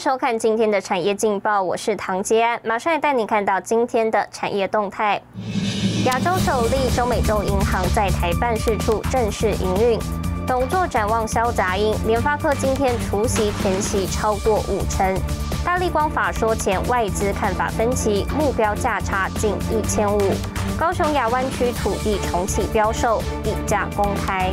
收看今天的产业劲报，我是唐杰安，马上来带你看到今天的产业动态。亚洲首例中美洲银行在台办事处正式营运，董座展望消杂音。联发科今天除息填息超过五成，大力光法说前外资看法分歧，目标价差近一千五。高雄亚湾区土地重启标售，底价公开。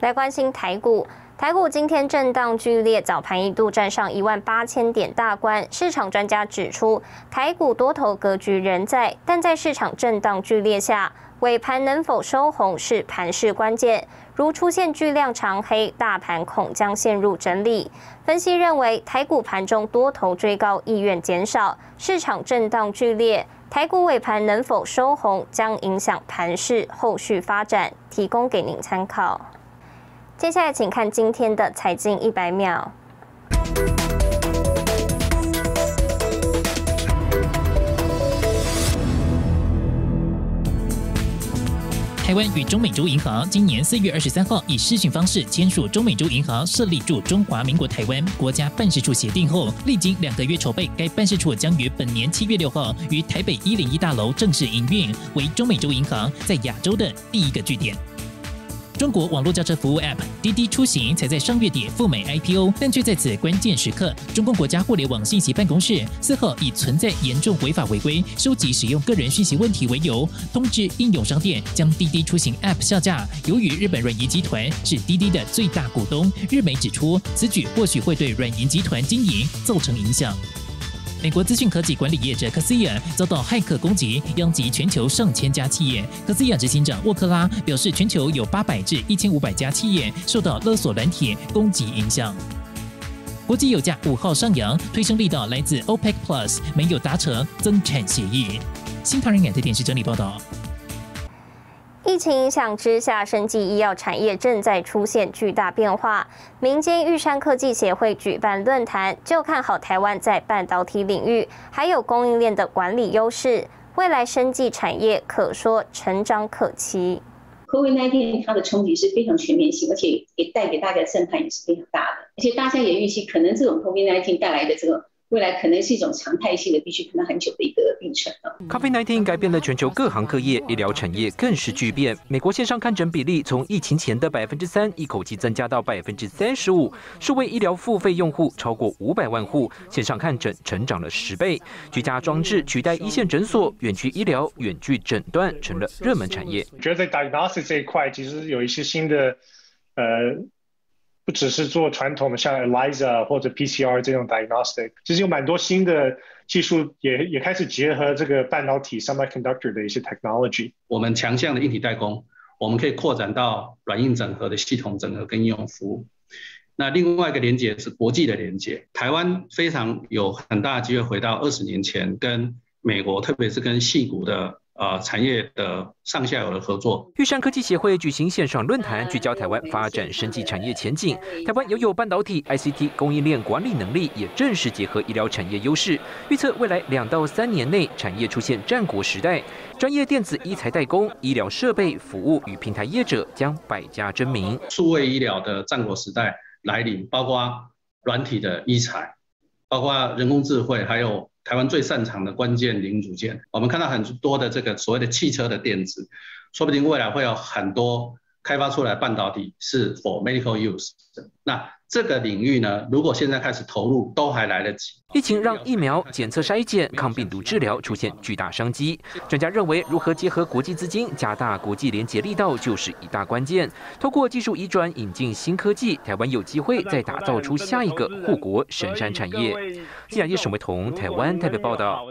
来关心台股。台股今天震荡剧烈，早盘一度站上一万八千点大关。市场专家指出，台股多头格局仍在，但在市场震荡剧烈下，尾盘能否收红是盘势关键。如出现巨量长黑，大盘恐将陷入整理。分析认为，台股盘中多头追高意愿减少，市场震荡剧烈，台股尾盘能否收红，将影响盘势后续发展。提供给您参考。接下来，请看今天的财经一百秒。台湾与中美洲银行今年四月二十三号以视讯方式签署中美洲银行设立驻中华民国台湾国家办事处协定后，历经两个月筹备，该办事处将于本年七月六号于台北一零一大楼正式营运，为中美洲银行在亚洲的第一个据点。中国网络轿车服务 App 滴滴出行才在上月底赴美 IPO，但却在此关键时刻，中共国家互联网信息办公室四号以存在严重违法违规、收集使用个人信息问题为由，通知应用商店将滴滴出行 App 下架。由于日本软银集团是滴滴的最大股东，日媒指出此举或许会对软银集团经营造成影响。美国资讯科技管理业者 c a s i a 遭到骇客攻击，殃及全球上千家企业。c a s i a 执行长沃克拉表示，全球有八百至一千五百家企业受到勒索软体攻击影响。国际油价五号上扬，推升力道来自 OPEC Plus 没有达成增产协议。新唐人亚太电视整理报道。疫情影响之下，生技医药产业正在出现巨大变化。民间玉山科技协会举办论坛，就看好台湾在半导体领域还有供应链的管理优势，未来生技产业可说成长可期。COVID-19 它的冲击是非常全面性，而且也带给大家震撼也是非常大的，而且大家也预期可能这种 COVID-19 带来的这个。未来可能是一种常态性的，必须可能很久的一个病程了。COVID-19 改变了全球各行各业，医疗产业更是巨变。美国线上看诊比例从疫情前的百分之三，一口气增加到百分之三十五。数位医疗付费用户超过五百万户，线上看诊成长了十倍。居家装置取代一线诊所，远距医疗、远距诊断成了热门产业。我觉得在 diagnosis 这一块，其实有一些新的呃。不只是做传统的像 ELISA 或者 PCR 这种 diagnostic，其实有蛮多新的技术也也开始结合这个半导体 semiconductor 的一些 technology。我们强项的硬体代工，我们可以扩展到软硬整合的系统整合跟应用服务。那另外一个连接是国际的连接，台湾非常有很大机会回到二十年前跟美国，特别是跟细谷的。呃，产业的上下游的合作。玉山科技协会举行线上论坛，聚焦台湾发展生技产业前景。台湾拥有半导体、ICT 供应链管理能力，也正式结合医疗产业优势，预测未来两到三年内产业出现战国时代。专业电子医材代工、医疗设备服务与平台业者将百家争鸣。数位医疗的战国时代来临，包括软体的医材，包括人工智慧，还有。台湾最擅长的关键零组件，我们看到很多的这个所谓的汽车的电子，说不定未来会有很多开发出来半导体是 for medical use 的。那这个领域呢，如果现在开始投入，都还来得及。疫情让疫苗、检测、筛检、抗病毒治疗出现巨大商机。专家认为，如何结合国际资金，加大国际连结力道，就是一大关键。透过技术移转，引进新科技，台湾有机会再打造出下一个护国神山产业。记者叶沈维彤，台湾台北报道。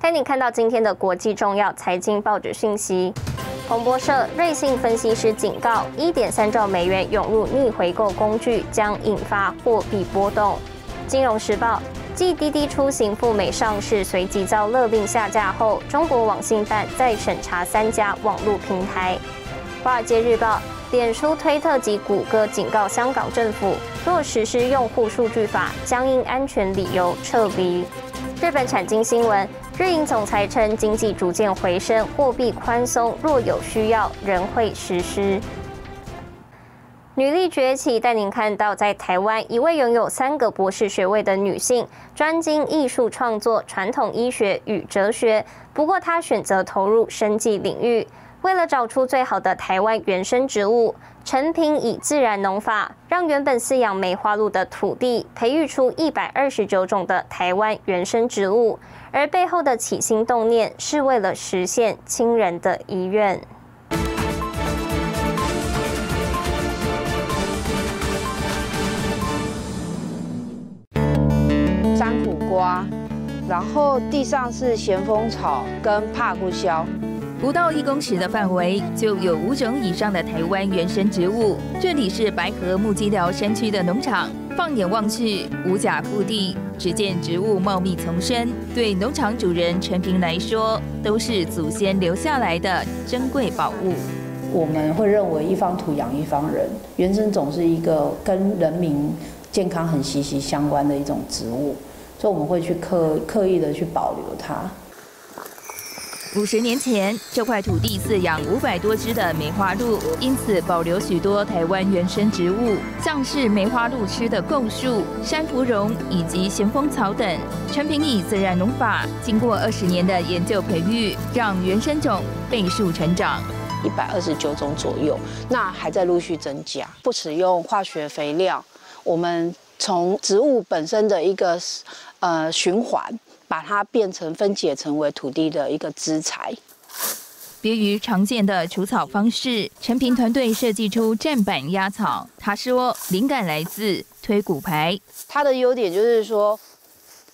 带你看到今天的国际重要财经报纸讯息。彭博社瑞信分析师警告，一点三兆美元涌入逆回购工具，将引发货币波动。金融时报，继滴滴出行赴美上市随即遭勒令下架后，中国网信办再审查三家网络平台。华尔街日报，脸书、推特及谷歌警告香港政府，若实施用户数据法，将因安全理由撤离。日本产经新闻。日银总裁称，经济逐渐回升，货币宽松若有需要仍会实施。女力崛起带您看到，在台湾一位拥有三个博士学位的女性，专精艺术创作、传统医学与哲学。不过，她选择投入生计领域，为了找出最好的台湾原生植物，陈平以自然农法，让原本饲养梅花鹿的土地，培育出一百二十九种的台湾原生植物。而背后的起心动念，是为了实现亲人的遗愿苦。瓜，然后地上是咸丰草跟帕布肖，不到一公尺的范围就有五种以上的台湾原生植物。这里是白河木基寮山区的农场，放眼望去，五甲覆地，只见植物茂密丛生。对农场主人陈平来说，都是祖先留下来的珍贵宝物。我们会认为一方土养一方人，原生种是一个跟人民健康很息息相关的一种植物。所以我们会去刻刻意的去保留它。五十年前，这块土地饲养五百多只的梅花鹿，因此保留许多台湾原生植物，像是梅花鹿吃的构树、山芙蓉以及咸丰草等。陈平以自然农法，经过二十年的研究培育，让原生种倍数成长，一百二十九种左右，那还在陆续增加。不使用化学肥料，我们从植物本身的一个。呃，循环把它变成分解成为土地的一个资材。别于常见的除草方式，陈平团队设计出站板压草。他说，灵感来自推骨牌。它的优点就是说，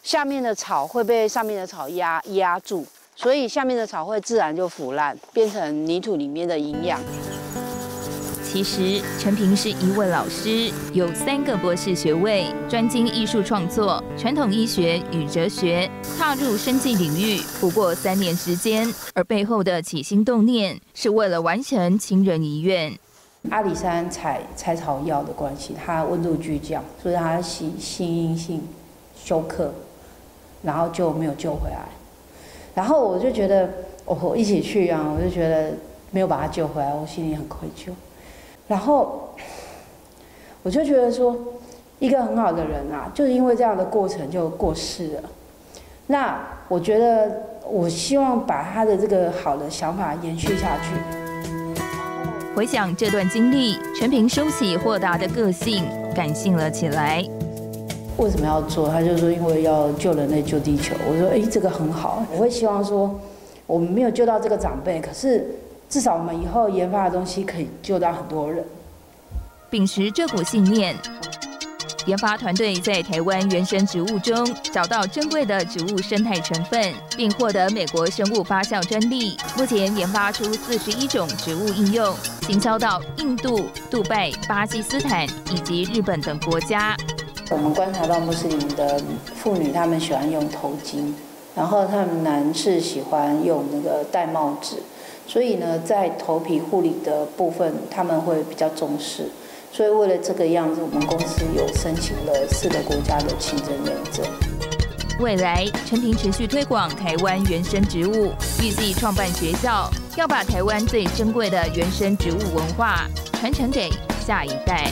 下面的草会被上面的草压压住，所以下面的草会自然就腐烂，变成泥土里面的营养。其实，陈平是一位老师，有三个博士学位，专精艺术创作、传统医学与哲学，踏入生计领域不过三年时间。而背后的起心动念，是为了完成亲人遗愿。阿里山采采草药的关系，它温度巨降，所以它心心阴性休克，然后就没有救回来。然后我就觉得，我一起去啊，我就觉得没有把他救回来，我心里很愧疚。然后我就觉得说，一个很好的人啊，就是因为这样的过程就过世了。那我觉得，我希望把他的这个好的想法延续下去。回想这段经历，陈平收起豁达的个性，感性了起来。为什么要做？他就说，因为要救人类、救地球。我说，哎，这个很好。我会希望说，我们没有救到这个长辈，可是。至少我们以后研发的东西可以救到很多人。秉持这股信念，研发团队在台湾原生植物中找到珍贵的植物生态成分，并获得美国生物发酵专利。目前研发出四十一种植物应用，行销到印度、杜拜、巴基斯坦以及日本等国家。我们观察到穆斯林的妇女，她们喜欢用头巾，然后她们男士喜欢用那个戴帽子。所以呢，在头皮护理的部分，他们会比较重视。所以为了这个样子，我们公司有申请了四个国家的清真认证。未来，陈婷持续推广台湾原生植物，预计创办学校，要把台湾最珍贵的原生植物文化传承给下一代。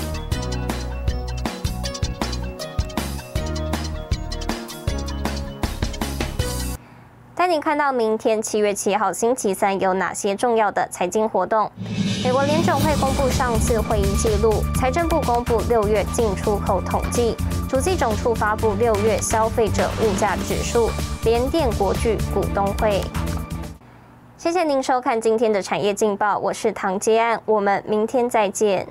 你看到明天七月七号星期三有哪些重要的财经活动。美国联总会公布上次会议记录，财政部公布六月进出口统计，主计总处发布六月消费者物价指数，联电国巨股东会。谢谢您收看今天的产业劲报，我是唐杰安，我们明天再见。